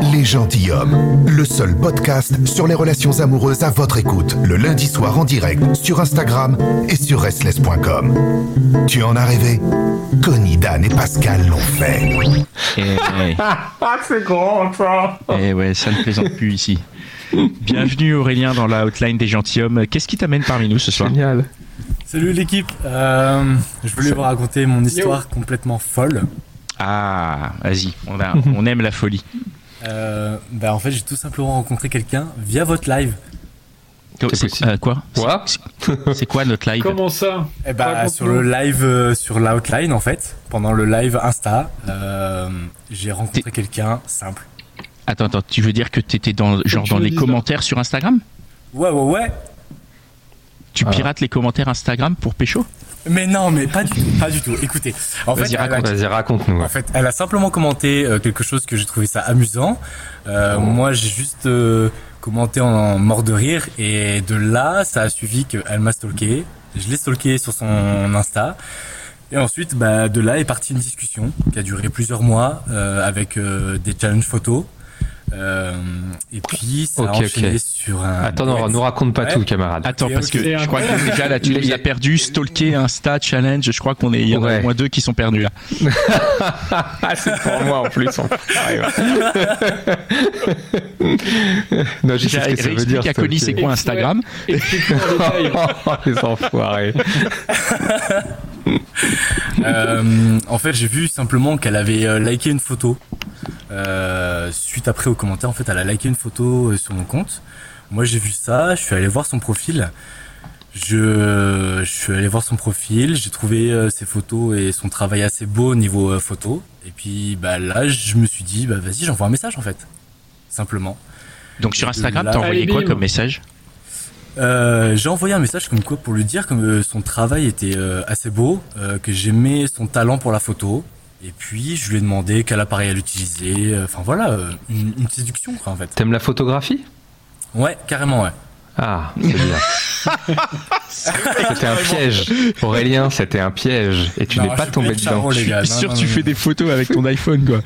Les gentilshommes, le seul podcast sur les relations amoureuses à votre écoute, le lundi soir en direct sur Instagram et sur restless.com. Tu en as rêvé? Connie, Dan et Pascal l'ont fait. Et, ouais. c'est grand ça Eh ouais, ça ne plaisante plus ici. Bienvenue Aurélien dans la outline des gentilshommes. Qu'est-ce qui t'amène parmi nous ce soir Génial. Salut l'équipe, Euh, je voulais vous raconter mon histoire complètement folle. Ah, vas-y, on, a- on aime la folie. Euh, bah en fait j'ai tout simplement rencontré quelqu'un via votre live. C'est- euh, quoi Quoi C'est- quoi notre live Comment ça Et bah sur le live euh, sur l'outline en fait, pendant le live Insta, euh, j'ai rencontré quelqu'un simple. Attends, attends, tu veux dire que t'étais dans, genre dans le les dis, commentaires sur Instagram? Ouais ouais ouais. Tu Ah. pirates les commentaires Instagram pour pécho? Mais non mais pas du tout, pas du tout. Écoutez, en fait, a- raconte. Raconte-nous. En fait, elle a simplement commenté euh, quelque chose que j'ai trouvé ça amusant. Euh, Moi, j'ai juste euh, commenté en mort de rire et de là, ça a suivi qu'elle m'a stalké. Je l'ai stalké sur son Insta. Et ensuite, bah, de là est partie une discussion qui a duré plusieurs mois euh, avec euh, des challenges photos. Euh, et puis, ça a Ok, ok. enchaîné sur un... Attends, non, nous raconte pas Ouais. tout, camarade. Attends, parce que je crois que déjà là, tu les as perdus, stalker, Insta, challenge. Je crois qu'on est, il y en a au moins deux qui sont perdus là. Ah, c'est pour moi en plus. en- non, je sais ce que ça veut dire. Connie c'est quoi Instagram. Détail. Les enfoirés. Euh, en fait, j'ai vu simplement qu'elle avait euh, liké une photo. Euh, suite après au commentaire, en fait, elle a liké une photo euh, sur mon compte. Moi, j'ai vu ça, je suis allé voir son profil. Je, je suis allé voir son profil, j'ai trouvé euh, ses photos et son travail assez beau au niveau euh, photo. Et puis, bah là, je me suis dit, bah vas-y, j'envoie un message en fait, simplement. Donc sur Instagram, t'as envoyé quoi comme message? Euh, j'ai envoyé un message comme quoi pour lui dire que euh, son travail était euh, assez beau, euh, que j'aimais son talent pour la photo. Et puis je lui ai demandé quel appareil elle utilisait. euh, Enfin voilà, euh, une, une séduction quoi en fait. T'aimes la photographie? Ouais, carrément ouais. Ah, c'est bien. c'était un piège. Aurélien, c'était un piège. Et tu Non, n'es pas tombé dedans. charmant, les gars. Je suis Non, sûr non, que tu non, fais non. des photos avec ton iPhone quoi.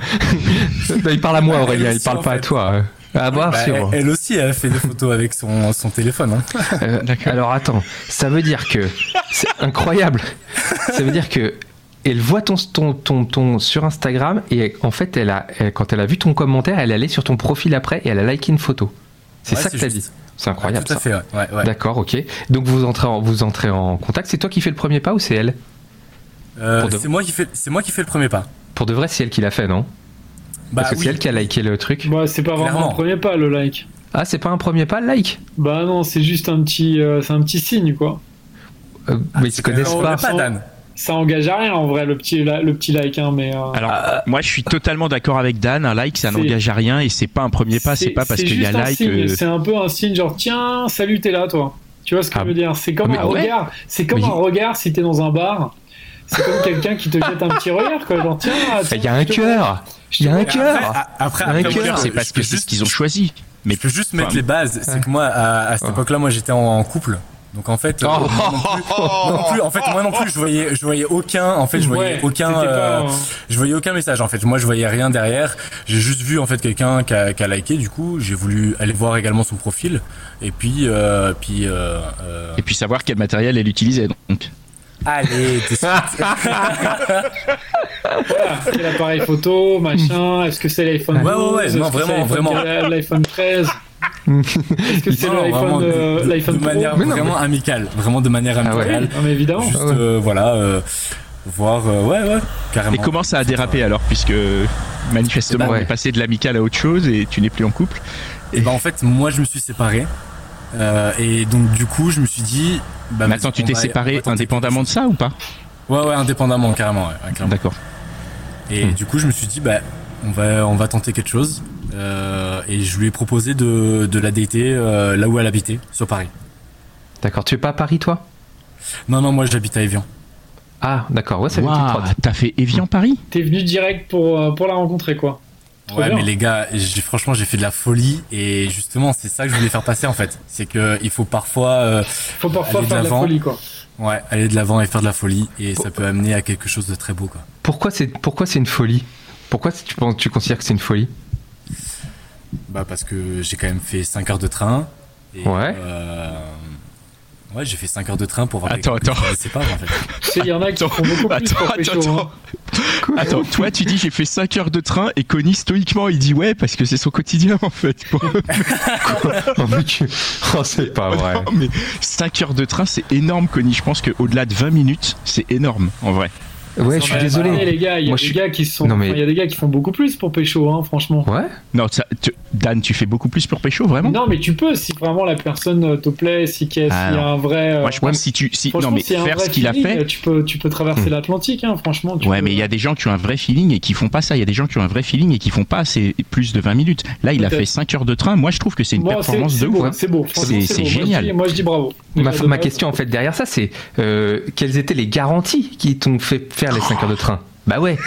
Non, il parle à moi, Aurélien, elle il aussi, parle pas à fait. toi. Ah, bah, Bah, sûr. elle, elle aussi elle fait des photos avec son, son téléphone. Hein. Euh, alors attends, ça veut dire que c'est incroyable. Ça veut dire que elle voit ton, ton, ton, ton sur Instagram et en fait, elle a, elle- quand elle a vu ton commentaire, elle est allée sur ton profil après et elle a liké une photo. C'est Ouais, ça que c'est t'as dit. C'est incroyable. Tout à ça. fait ouais. D'accord, ok. Donc vous entrez en, vous entrez en contact. C'est toi qui fais le premier pas ou c'est elle? Euh, de- c'est moi qui fais c'est moi qui fais le premier pas. Pour de vrai, c'est elle qui l'a fait, non? Bah Parce que oui. c'est elle qui a liké le truc. Bah, c'est pas vraiment Clairement. un premier pas le like. Ah, c'est pas un premier pas, le like? Bah non, c'est juste un petit, euh, c'est un petit signe quoi. Euh, Mais ils se connaissent On pas. pas Dan. Ça engage à rien en vrai le petit, le petit like hein, mais. euh, Alors moi je suis totalement d'accord avec Dan. Un like ça n'engage à rien et c'est pas un premier pas. C'est pas parce qu'il y a like. euh, C'est un peu un signe genre tiens, salut, t'es là toi. Tu vois ce que Ah. je veux dire? C'est comme un ouais. regard. C'est comme Mais- un regard si t'es dans un bar. C'est comme quelqu'un qui te jette un petit regard quoi. Genre tiens. Il y a un cœur Il y a un cœur Après, après, c'est parce que c'est ce qu'ils ont choisi. Mais Je peux juste mettre les bases. C'est que moi, à, cette Ouais. époque-là, moi, j'étais en couple. Donc en fait, euh, Oh. moi, non plus, non plus- en fait, moi non plus, je voyais, je voyais aucun, en fait, je voyais Ouais, aucun, euh, pas, euh, je voyais aucun message. En fait, moi, je voyais rien derrière. J'ai juste vu en fait quelqu'un qui a, qui a liké. Du coup, j'ai voulu aller voir également son profil. Et puis, euh, puis, euh, euh, et puis savoir quel matériel elle utilisait. Donc Allez, suite. Voilà, quel appareil photo, machin, est-ce que c'est l'iPhone Ouais, ouais, 12, ouais, non, vraiment, vraiment. L'iPhone 13 Est-ce que c'est l'iPhone de, euh, de- l'iPhone de Pro manière Mais non, vraiment amicale. Vraiment de manière Ah ouais. amicale. Non mais évidemment. Juste, Ah ouais. euh, voilà, euh, voir, euh, ouais, ouais, carrément. Et comment ça a dérapé alors Puisque manifestement, Eh ben, on ouais. est passé de l'amical à autre chose et tu n'es plus en couple. Et bah en fait, moi je me suis séparé. Euh, et donc du coup, je me suis dit. Bah, Mais attends, tu t'es séparé indépendamment de ça ou pas. Ouais, ouais, indépendamment, carrément. Ouais, ouais. D'accord. Et Hmm. du coup, je me suis dit, bah, on va, on va tenter quelque chose. Euh, et je lui ai proposé de, de la dater euh, là où elle habitait, sur Paris. D'accord, tu es pas à Paris toi? Non, non, moi j'habite à Evian. Ah, d'accord, ouais, ça trotte. t'as fait Evian Paris? T'es venu direct pour, euh, pour la rencontrer quoi. Trop Ouais, bien. mais les gars, franchement, j'ai fait de la folie. Et justement, c'est ça que je voulais faire passer en fait. C'est que il faut parfois euh, Faut parfois aller de faire de la l'avant. folie quoi. ouais, aller de l'avant et faire de la folie. Et ça peut amener à quelque chose de très beau. Quoi. Pourquoi c'est pourquoi c'est une folie? Pourquoi tu penses tu considères que c'est une folie? Bah, parce que j'ai quand même fait 5 heures de train. Et, Ouais. euh, Ouais, j'ai fait 5 heures de train pour voir Attends, attends. connaissais pas en fait. Tu sais, il y en a qui Attends, font beaucoup plus attends, attends, pécho, attends. hein. Attends, toi tu dis j'ai fait 5 heures de train et Connie stoïquement il dit ouais parce que c'est son quotidien en fait. oh, oh, c'est pas vrai. Non, mais 5 heures de train c'est énorme Connie, je pense qu'au-delà de 20 minutes c'est énorme en vrai. Ouais, je suis désolé. les gars, il y a Moi, des je gars qui sont, Non, mais- enfin, il y a des gars qui font beaucoup plus pour pécho, hein, franchement. Ouais. Non, ça- tu- Dan tu fais beaucoup plus pour Pécho vraiment? Non, mais tu peux si vraiment la personne euh, te plaît, si qu'il y a, Ah, s'il y a un vrai. euh, Moi je pense ouais, si tu si non mais faire ce qu'il a fait Tu peux, tu peux traverser Hmm. l'Atlantique, hein, franchement. tu Ouais, peux- mais il y a des gens qui ont un vrai feeling et qui font pas ça. Il y a des gens qui ont un vrai feeling et qui font pas assez plus de 20 minutes. Là, il a fait 5 heures de train. Moi, je trouve que c'est une performance de ouf. C'est beau, franchement, C'est- génial. Moi, je dis bravo. Ma, question en fait derrière ça, c'est euh, quelles étaient les garanties qui t'ont fait faire les 5 heures de train Bah ouais.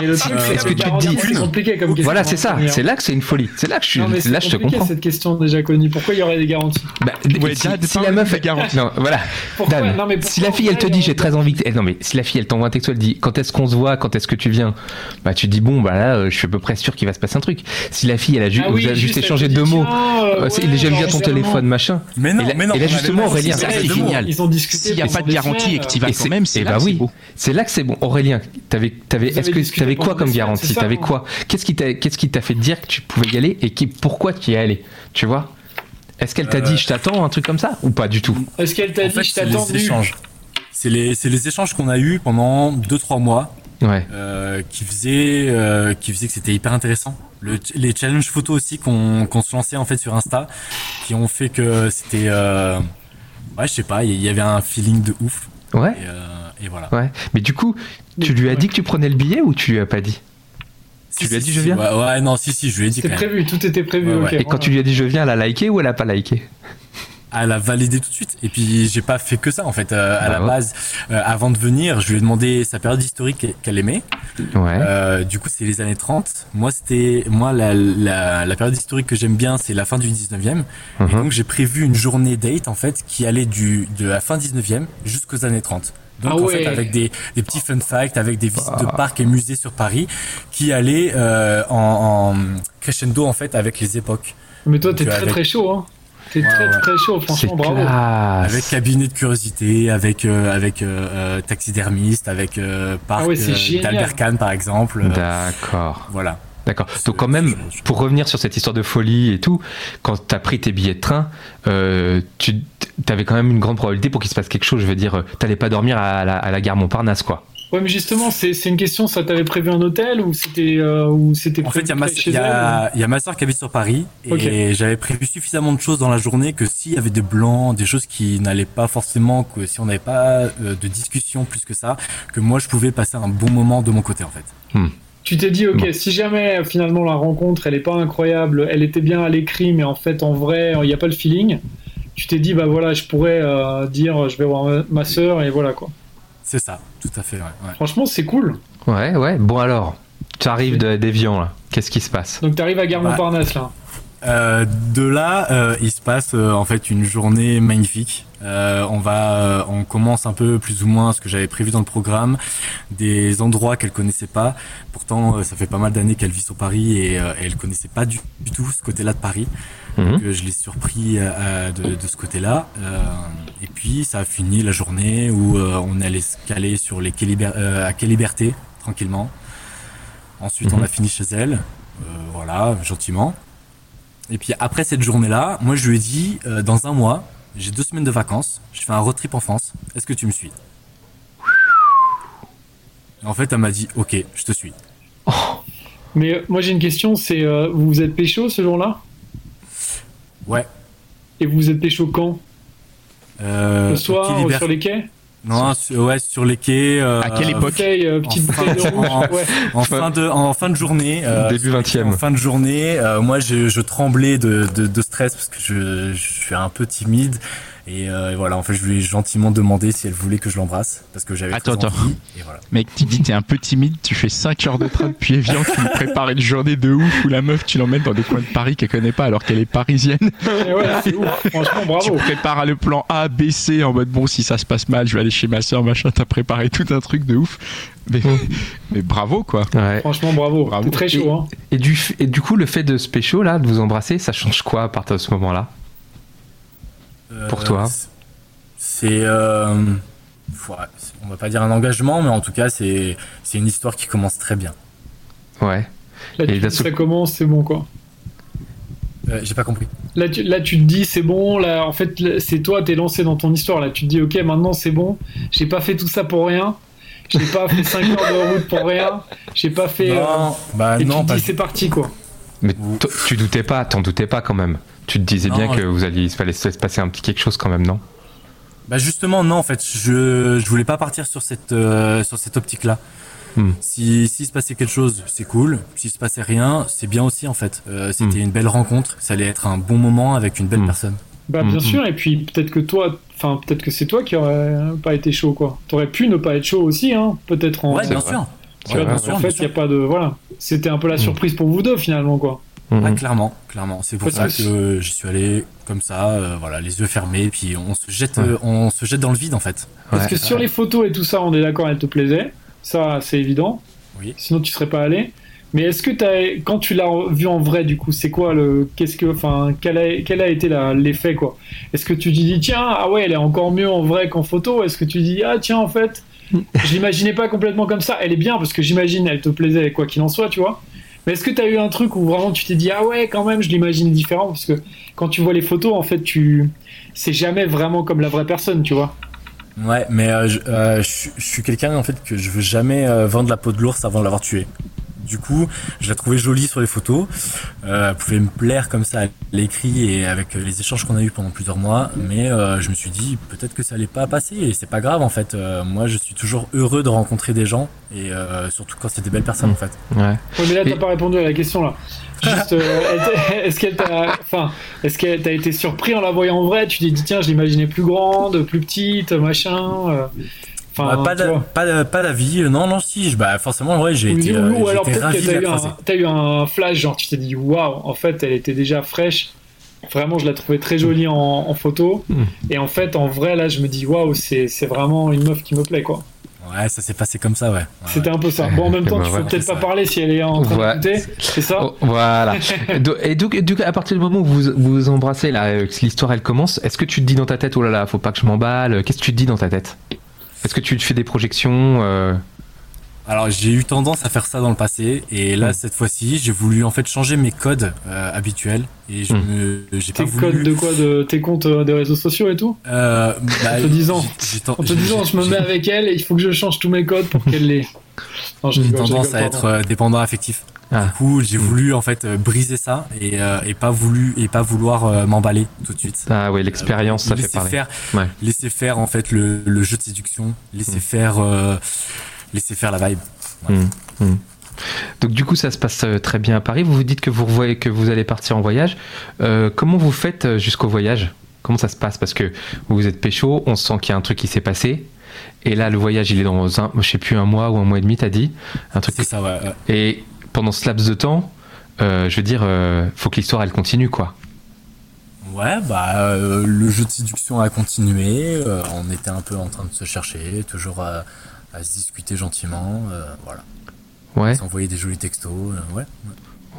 Mais le truc, c'est Est-ce que tu te dis- c'est compliqué comme question. Voilà, c'est hein, ça. Samir. C'est là que c'est une folie. C'est là que je suis. Non, mais Là, je te comprends. cette question déjà connue. Pourquoi il y aurait des garanties? Bah, Ouais, si, la meuf des elle- garanties. non voilà Pourquoi? Dan Non, mais pourquoi si la fille elle te dit j'ai très envie que... eh, non mais si la fille elle t'envoie un texto elle dit quand est-ce qu'on se voit? Quand est-ce que tu viens? Bah tu te dis bon bah là euh, je suis à peu près sûr qu'il va se passer un truc si la fille elle a ju- Ah oui, vous avez juste échangé deux mots tiens, euh, j'aime bien ton téléphone machin Mais non, Et là- mais non. et là, on avait justement, Aurélien, c'est- génial. Ils ont discuté. S'il n'y a pas de garantie et que tu vas quand c'est- même, c'est eh là bah que c'est beau. c'est là que c'est bon Aurélien t'avais t'avais est-ce que t'avais quoi comme garantie t'avais quoi? Qu'est-ce qui t'a qu'est-ce qui t'a fait dire que tu pouvais y aller et qui pourquoi tu y es allé? Tu vois? Est-ce qu'elle t'a Euh, dit je t'attends un truc comme ça? Ou pas du tout? Est-ce qu'elle t'a En dit fait, je c'est t'attends les nu échanges. C'est les, c'est les échanges qu'on a eus pendant 2-3 mois ouais. euh, qui faisaient euh, qui faisaient que c'était hyper intéressant. Le, les challenges photos aussi qu'on qu'on se lançait en fait sur Insta, qui ont fait que c'était euh, ouais je sais pas, il y avait un feeling de ouf. Ouais. Et, euh, et voilà. Ouais, mais du coup, tu lui as dit que tu prenais le billet ou tu lui as pas dit? Si, lui as si, dit, si, je viens? Ouais, ouais, non si si je lui ai dit C'était prévu, tout était prévu. Ouais. Et quand tu lui as dit je viens, elle a liké ou elle a pas liké? Elle a validé tout de suite. Et puis j'ai pas fait que ça en fait. Euh, à Bah la ouais. base, euh, avant de venir, je lui ai demandé sa période historique qu'elle aimait. Ouais. Euh, du coup, c'est les années 30. Moi, c'était moi la, la, la période historique que j'aime bien, c'est la fin du 19e. Et Mhm. donc j'ai prévu une journée date en fait qui allait du de la fin 19e jusqu'aux années 30. Donc Ah en ouais. fait avec des, des petits fun facts, avec des visites de Ah. parcs et musées sur Paris, qui allaient euh, en, en crescendo en fait avec les époques. Mais toi, t'es Donc, très avec- très chaud, hein. T'es Ouais, très ouais. très chaud, franchement, bravo. classe. Avec cabinet de curiosité, avec euh, avec euh, euh, taxidermiste, avec euh, parc Ah ouais, euh, d'Albert Kahn par exemple. Euh, D'accord. voilà. D'accord. Donc quand même, pour revenir sur cette histoire de folie et tout, quand t'as pris tes billets de train, euh, tu avais quand même une grande probabilité pour qu'il se passe quelque chose. Je veux dire, euh, t'allais pas dormir à la, à la gare Montparnasse, quoi. Ouais, mais justement, c'est une question, ça t'avait prévu un hôtel ou c'était euh, ou c'était En fait, il y a ma, y elle, a, il y a ma soeur qui habite sur Paris et j'avais prévu suffisamment de choses dans la journée que s'il y avait des blancs, des choses qui n'allaient pas forcément, que si on n'avait pas euh, de discussion plus que ça, que moi je pouvais passer un bon moment de mon côté en fait. Tu t'es dit, ok, Bon. si jamais finalement la rencontre, elle est pas incroyable, elle était bien à l'écrit, mais en fait, en vrai, il n'y a pas le feeling. Tu t'es dit, bah voilà, je pourrais euh, dire, je vais voir ma- sœur et voilà quoi. C'est ça, tout à fait. Ouais, ouais. Franchement, c'est cool. Ouais, ouais. Bon alors, tu arrives de- d'Evian là. Qu'est-ce qui se passe? Donc t'arrives à Gare Bah. Montparnasse là. Euh, de là, euh, il se passe euh, en fait une journée magnifique. Euh, on va, euh, on commence un peu plus ou moins ce que j'avais prévu dans le programme, des endroits qu'elle connaissait pas. Pourtant, euh, ça fait pas mal d'années qu'elle vit sur Paris et euh, elle connaissait pas du, du tout ce côté-là de Paris. Mhm. Donc, je l'ai surpris de, de ce côté-là. Euh, et puis, ça a fini la journée où euh, on allait se caler sur les euh, à Quai Liberté tranquillement. Ensuite, on Mhm. a fini chez elle, euh, voilà, gentiment. Et puis après cette journée-là, moi je lui ai dit, euh, dans un mois, j'ai deux semaines de vacances, je fais un road trip en France, est-ce que tu me suis? Et En fait, elle m'a dit, ok, je te suis. Mais euh, moi j'ai une question, c'est euh, vous vous êtes pécho ce jour-là? Ouais. Et vous vous êtes pécho quand? Euh, Le soir ou sur les quais? Non, sur, ouais, sur les quais. euh, À quelle époque euh, En fin- de en- Ouais. en fin de en fin de journée euh, Début 20e. en fin de journée euh, moi je, je tremblais de, de, de stress parce que je, je suis un peu timide et, euh, et voilà en fait je lui ai gentiment demandé si elle voulait que je l'embrasse parce que j'avais Attends, attends. envie, et voilà Mec, tu dis t'es un peu timide, tu fais 5 heures de train depuis Evian, tu lui prépares une journée de ouf où la meuf tu l'emmènes dans des coins de Paris qu'elle connaît pas alors qu'elle est parisienne. Et ouais, c'est ouf. Franchement, Tu bravo. prépares le plan A, B, C en mode bon si ça se passe mal, je vais aller chez ma soeur, machin, t'as préparé tout un truc de ouf. Mais, mais bravo quoi. Ouais. Franchement, bravo. Bravo. C'est très chaud. Hein. Et du, et du coup, le fait de se pécho, là, de vous embrasser, ça change quoi à partir de ce moment-là? Pour Euh, toi c'est euh, on va pas dire un engagement mais en tout cas c'est c'est une histoire qui commence très bien Ouais. Là, Et tu, là, ça commence, c'est bon quoi. Euh, j'ai pas compris Là tu, là, tu te dis, c'est bon. Là, en fait, c'est toi, t'es lancé dans ton histoire. Là, tu te dis, ok, maintenant c'est bon. J'ai pas fait tout ça pour rien. J'ai pas fait 5 heures de route pour rien. J'ai pas fait. euh, non bah et non tu te dis, c'est parti quoi. Mais tu doutais pas, t'en doutais pas quand même. Tu te disais bien que vous alliez, il fallait se passer un petit quelque chose quand même, non? Bah justement non en fait je je voulais pas partir sur cette euh, sur cette optique là. Hmm. Si s'il se passait quelque chose c'est cool. S'il se passait rien c'est bien aussi en fait. Euh, C'était Hmm. une belle rencontre. Ça allait être un bon moment avec une belle Hmm. personne. Bah, bien Mhm. sûr. Et puis peut-être que toi, enfin, peut-être que c'est toi qui aurais pas été chaud quoi. T'aurais pu ne pas être chaud aussi, hein. Peut-être en. Ouais bien vrai. sûr. Ouais, sûr, en fait, il y a pas de voilà. C'était un peu la surprise pour vous deux finalement quoi. Ouais, clairement, clairement. C'est pour ça que je suis allé comme ça, euh, voilà, les yeux fermés, puis on se jette, Ouais. euh, on se jette dans le vide en fait. Parce Ouais. que sur les photos et tout ça, on est d'accord, elle te plaisait. Ça, c'est évident. Oui. Sinon, tu serais pas allé. Mais est-ce que as, quand tu l'as vu en vrai, du coup, c'est quoi le, qu'est-ce que, enfin, quel a, quel a été l'effet quoi? Est-ce que tu te dis tiens, ah ouais, elle est encore mieux en vrai qu'en photo? Est-ce que tu dis ah tiens, en fait, je l'imaginais pas complètement comme ça? Elle est bien parce que j'imagine elle te plaisait quoi qu'il en soit, tu vois. Mais est-ce que tu as eu un truc où vraiment tu t'es dit ah ouais, quand même, je l'imagine différent? Parce que quand tu vois les photos, en fait, tu, c'est jamais vraiment comme la vraie personne, tu vois. Ouais, mais euh, je, euh, je suis- quelqu'un en fait que je veux jamais euh, vendre la peau de l'ours avant de l'avoir tué. Du coup, je la trouvais jolie sur les photos. Euh, elle pouvait me plaire comme ça à l'écrit et avec les échanges qu'on a eu pendant plusieurs mois. Mais euh, je me suis dit peut-être que ça allait pas passer et c'est pas grave en fait. Euh, moi, je suis toujours heureux de rencontrer des gens et euh, surtout quand c'est des belles personnes en fait. Ouais. Ouais, mais là, t'as Et- pas répondu à la question là. Juste, euh, est-ce qu'elle t'a, enfin, est-ce qu'elle t'a été surpris en la voyant en vrai? Tu t'es dit tiens, je l'imaginais plus grande, plus petite, machin. Euh, Enfin, Bah, pas, vois. pas, pas d'avis, euh, non, non, si, je- bah, forcément, ouais, j'ai été, ou- euh, ou alors été peut-être que de t'as la eu, un, croiser. t'as eu un flash, genre tu t'es dit waouh, en fait, elle était déjà fraîche. Vraiment, je la trouvais très jolie en, en photo. Mm. Et en fait, en vrai, là, je me dis waouh, c'est, c'est vraiment une meuf qui me plaît, quoi. Ouais, ça s'est passé comme ça, ouais. Ouais, C'était un peu ça. Bon, en même Eh temps, ben tu peux voilà, peut-être pas ça. parler si elle est en train Ouais. d'écouter. C'est ça Oh, voilà. Et donc, du coup, à partir du moment où vous vous embrassez, là, euh, que l'histoire elle commence, est-ce que tu te dis dans ta tête, oh là là, faut pas que je m'emballe Qu'est-ce que tu te dis dans ta tête? Est-ce que tu te fais des projections euh, Alors, j'ai eu tendance à faire ça dans le passé, et là, cette fois-ci, j'ai voulu en fait changer mes codes euh, habituels, et je Mm. me, j'ai pas voulu. codes de quoi De tes comptes euh, des réseaux sociaux et tout? Euh, bah, En te disant- j'ai- j'ai ten- En te disant, je me mets avec elle, il faut que je change tous mes codes pour qu'elle les. J'ai tendance à être euh, dépendant affectif. Ah. Du coup, j'ai Mm. voulu en fait euh, briser ça et, euh, et pas voulu et pas vouloir euh, m'emballer tout de suite. Ah ouais, l'expérience, ça fait parler. faire, Ouais. laisser faire en fait le, le jeu de séduction, laisser Mm. faire, laisser faire la vibe. Hum. Donc du coup, ça se passe très bien à Paris. Vous vous dites que vous revoyez que vous allez partir en voyage. Comment vous faites jusqu'au voyage? Comment ça se passe? Parce que vous êtes pécho, on sent qu'il y a un truc qui s'est passé. Et là, le voyage, il est dans un, je sais plus, un mois ou un mois et demi, t'as dit, un truc. C'est ça, ouais. ouais. Et pendant ce laps de temps, euh, je veux dire, euh, faut que l'histoire elle continue quoi. Ouais, bah euh, le jeu de séduction a continué. euh, on était un peu en train de se chercher, toujours à, à se discuter gentiment. euh, voilà, Ouais, s'envoyer des jolis textos. ouais.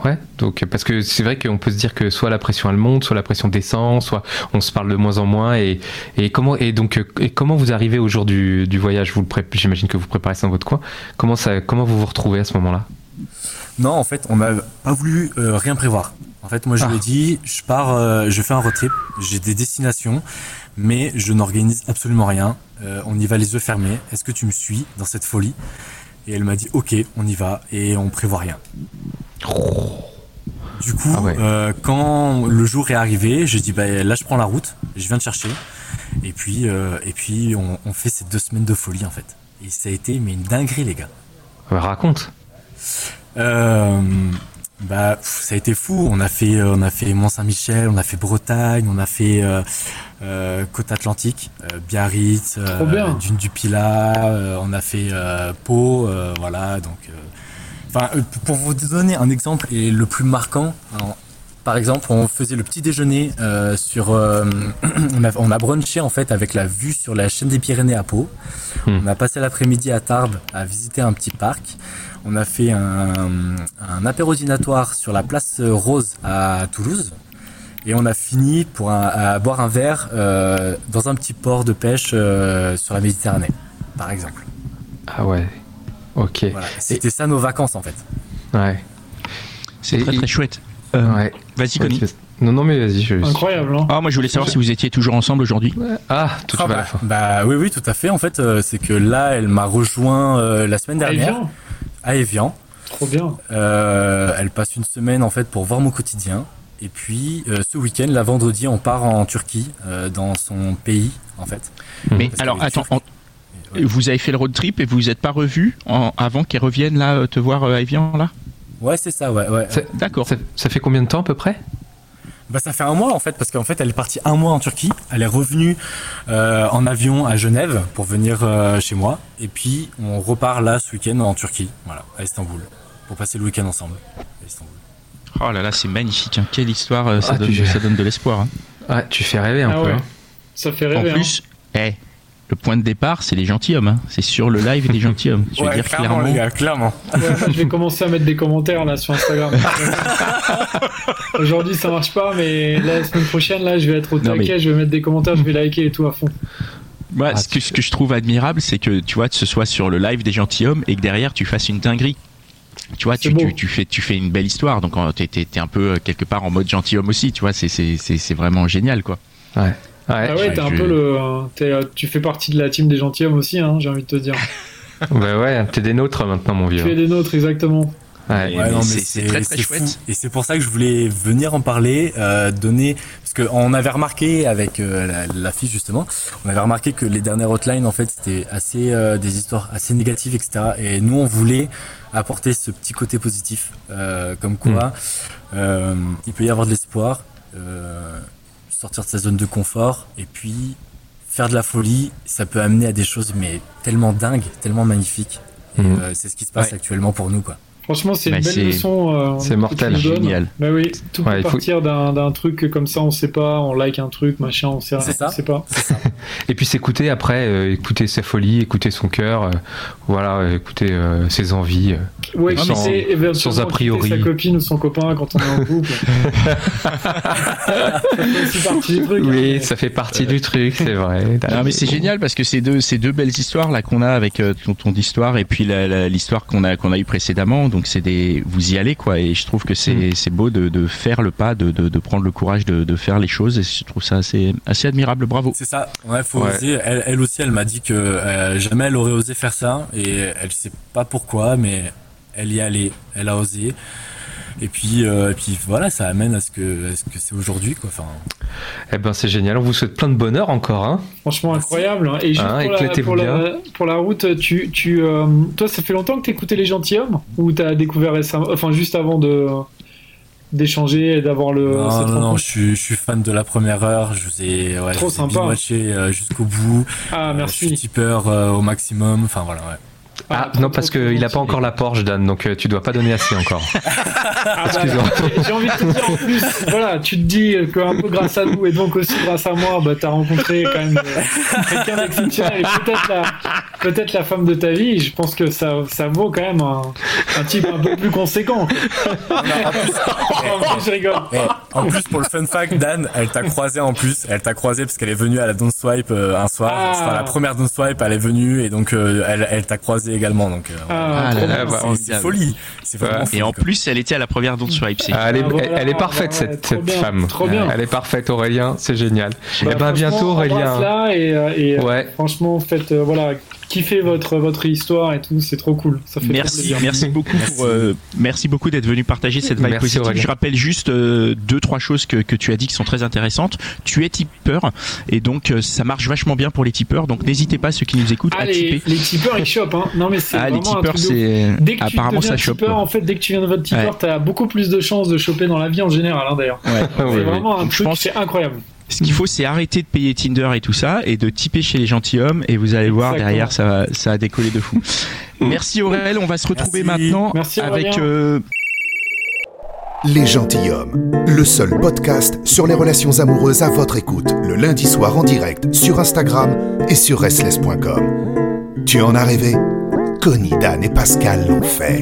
ouais. Donc parce que c'est vrai qu'on peut se dire que soit la pression elle monte, soit la pression descend, soit on se parle de moins en moins. Et, et comment et donc et comment vous arrivez au jour du, du voyage? Vous j'imagine que vous préparez ça dans votre coin. Comment ça comment vous vous retrouvez à ce moment-là? Non, en fait, on n'a pas voulu euh, rien prévoir. En fait, moi, je lui ai Ah. dit, je pars, euh, je fais un road trip, j'ai des destinations, mais je n'organise absolument rien. Euh, on y va les yeux fermés. Est-ce que tu me suis dans cette folie? Et elle m'a dit, ok, on y va, et on prévoit rien. Du coup, Ah ouais. euh, quand le jour est arrivé, j'ai dit, bah, là, je prends la route, je viens te chercher, et puis, euh, et puis, on, on fait ces deux semaines de folie, en fait. Et ça a été, mais une dinguerie, les gars. Raconte. Euh, bah, ça a été fou. On a fait, euh, on a fait Mont Saint-Michel, on a fait Bretagne, on a fait euh, euh, côte Atlantique, euh, Biarritz. Dune du Pilat, on a fait Pau, voilà. Donc, enfin, pour vous donner un exemple et le plus marquant. alors, par exemple, on faisait le petit déjeuner euh, sur, euh, on, a, on a brunché en fait avec la vue sur la chaîne des Pyrénées à Pau. Hmm. On a passé l'après-midi à Tarbes à visiter un petit parc. On a fait un, un apéro dînatoire sur la place Rose à Toulouse. Et on a fini pour un- à boire un verre euh, dans un petit port de pêche euh, sur la Méditerranée, par exemple. Ah ouais. Ok. Voilà. C'était ça nos vacances en fait. Ouais. C'est très très chouette. Euh, Ouais. Vas-y, Connie. Non non mais vas-y. Je... Incroyable, hein Ah, moi je voulais savoir si vous étiez toujours ensemble aujourd'hui. Ah tout Ah à bah, la fin. bah oui oui tout à fait. En fait euh, c'est que là elle m'a rejoint euh, la semaine Allez, dernière à Evian. Trop bien. Euh, elle passe une semaine en fait pour voir mon quotidien. Et puis euh, ce week-end, la vendredi, on part en Turquie, euh, dans son pays en fait. Mais Parce alors, attends, turque. en- Ouais. vous avez fait le road trip et vous vous êtes pas revus en- avant qu'elle revienne là te voir euh, à Evian là? Ouais, c'est ça, ouais, ouais. C'est- D'accord. Ça, ça fait combien de temps à peu près? Bah ça fait un mois en fait, parce qu'en fait elle est partie un mois en Turquie. Elle est revenue euh, en avion à Genève pour venir euh, chez moi. Et puis on repart là ce week-end en Turquie, voilà, à Istanbul, pour passer le week-end ensemble. à Istanbul. Oh là là, c'est magnifique. hein. Quelle histoire, euh, ça, Ah, donne, tu- ça donne de l'espoir. hein. Ouais, tu fais rêver un Ah peu. ouais. hein. Ça fait En rêver. hein. plus, eh, le point de départ, c'est les gentilshommes. hein. C'est sur le live des gentilshommes. Je veux dire clairement. les gars, clairement. Ouais, moi, je vais commencer à mettre des commentaires là sur Instagram. Aujourd'hui ça marche pas, mais la semaine prochaine là je vais être au Non, mais- taquet, je vais mettre des commentaires, je vais liker et tout à fond. Moi, Ah, ce, que, ce que je trouve admirable, c'est que tu vois, que ce soit sur le live des gentilshommes et que derrière tu fasses une dinguerie. Tu vois, tu, tu, tu fais, tu fais une belle histoire. Donc, t'es, t'es- t'es un peu euh, quelque part en mode gentilhomme aussi. Tu vois, c'est vraiment génial, quoi. Ouais. Ouais. Ah ouais, t'es un peu le. t'es, euh, tu fais partie de la team des gentilshommes aussi, hein, j'ai envie de te dire. Bah ouais, t'es des nôtres maintenant, mon Tu es vieux. des nôtres, exactement. Ouais. Ouais, mais non, mais c'est- très, très chouette. fou. Et c'est pour ça que je voulais venir en parler, euh, donner, parce qu'on avait remarqué avec euh, la, la fille justement, on avait remarqué que les dernières hotlines en fait c'était assez euh, des histoires assez négatives, etc. Et nous on voulait apporter ce petit côté positif, euh, comme quoi euh, il peut y avoir de l'espoir, euh, sortir de sa zone de confort, et puis faire de la folie, ça peut amener à des choses mais tellement dingues, tellement magnifiques. Et Mhm. euh, c'est ce qui se passe Ouais. actuellement pour nous quoi. Franchement, c'est une belle c'est- leçon. euh, c'est mortel. Génial. Bah oui, tout Ouais, peut il faut- partir d'un, d'un truc comme ça, on sait pas, on like un truc, machin, on sait, C'est ça. on sait pas. Et puis s'écouter après, euh, écouter ses folies, écouter son cœur, euh, voilà, écouter euh, ses envies. euh. Ouais, Sans- sait sans a priori. sa copine ou son copain quand on est en couple. ça fait aussi partie du truc. Oui, hein. ça fait partie du truc, c'est vrai. Non, mais c'est génial parce que ces deux, ces deux belles histoires là qu'on a avec euh, ton, ton histoire et puis l'histoire qu'on a qu'on a eu précédemment. Donc c'est des, vous y allez quoi. Et je trouve que c'est Mm. c'est beau de, de faire le pas, de, de, de prendre le courage de, de faire les choses. Et je trouve ça assez assez admirable. Bravo. C'est ça, ouais, faut Ouais. oser. Elle, elle aussi, elle m'a dit que euh, jamais elle aurait osé faire ça et elle sait pas pourquoi, mais elle y est allée, elle a osé. Et puis, euh, et puis voilà, ça amène à ce que, à ce que c'est aujourd'hui, quoi. Enfin, Eh ben c'est génial, on vous souhaite plein de bonheur encore. Hein. Franchement incroyable. hein. Et juste Hein, pour, la, éclatez-vous pour, la, pour la route, tu, tu, euh, toi, ça fait longtemps que t'écoutais les gentilshommes ou t'as découvert récemment, enfin juste avant de d'échanger et d'avoir le. non, cette non, non, je suis, je suis fan de la première heure. Je vous ai, ouais, Trop je vous ai sympa. euh, jusqu'au bout. Ah Euh, je suis merci. tipeur euh, au maximum. Enfin voilà, ouais. Ah, non, parce qu'il n'a pas encore la Porsche, Dan, donc euh, tu dois pas donner assez encore. Ah bah, J'ai envie de te dire en plus, voilà, tu te dis qu'un peu grâce à nous et donc aussi grâce à moi, bah, tu as rencontré quand même euh, quelqu'un d'exceptionnel et peut-être la, peut la femme de ta vie. Je pense que ça, ça vaut quand même un, un type un peu plus conséquent. en, plus, je rigole. En plus, pour le fun fact, Dan, elle t'a croisé en plus. Elle t'a croisé parce qu'elle est venue à la Don't Swipe euh, un soir. Ah. Enfin, la première Don't Swipe, elle est venue et donc elle, elle t'a croisé également. Donc, ah, ah c'est folie. Et en plus, elle était à la première Don't Swipe. Ah, elle, est, elle, est parfaite, cette, cette femme. Trop bien. Elle est parfaite, Aurélien. C'est génial. Bah, et ben, bientôt, Aurélien. Là et, euh, et ouais. franchement, faites, euh, voilà, kiffez votre votre histoire et tout, c'est trop cool. Ça fait merci, merci beaucoup pour, euh, merci beaucoup d'être venu partager cette vibe positive. Je rappelle juste euh, deux trois choses que, que tu as dit qui sont très intéressantes. Tu es tipeur et donc euh, ça marche vachement bien pour les tipeurs. Donc n'hésitez pas ceux qui nous écoutent ah, à les, Les tipeurs ils chopent hein. Non mais c'est ah, les tipeurs c'est apparemment ça chope. en fait dès que tu viens de votre tipeur, tu as beaucoup plus de chances de choper dans la vie en général hein, d'ailleurs. Ouais. c'est vraiment un truc c'est incroyable. Ce qu'il faut, c'est arrêter de payer Tinder et tout ça et de typer chez les gentilshommes et vous allez voir derrière, ça va, ça a décollé de fou. Merci Aurel, on va se retrouver maintenant avec. Euh... Les gentilshommes, le seul podcast sur les relations amoureuses à votre écoute, le lundi soir en direct sur Instagram et sur restless.com. Tu en as rêvé? Connie, Dan et Pascal l'ont fait.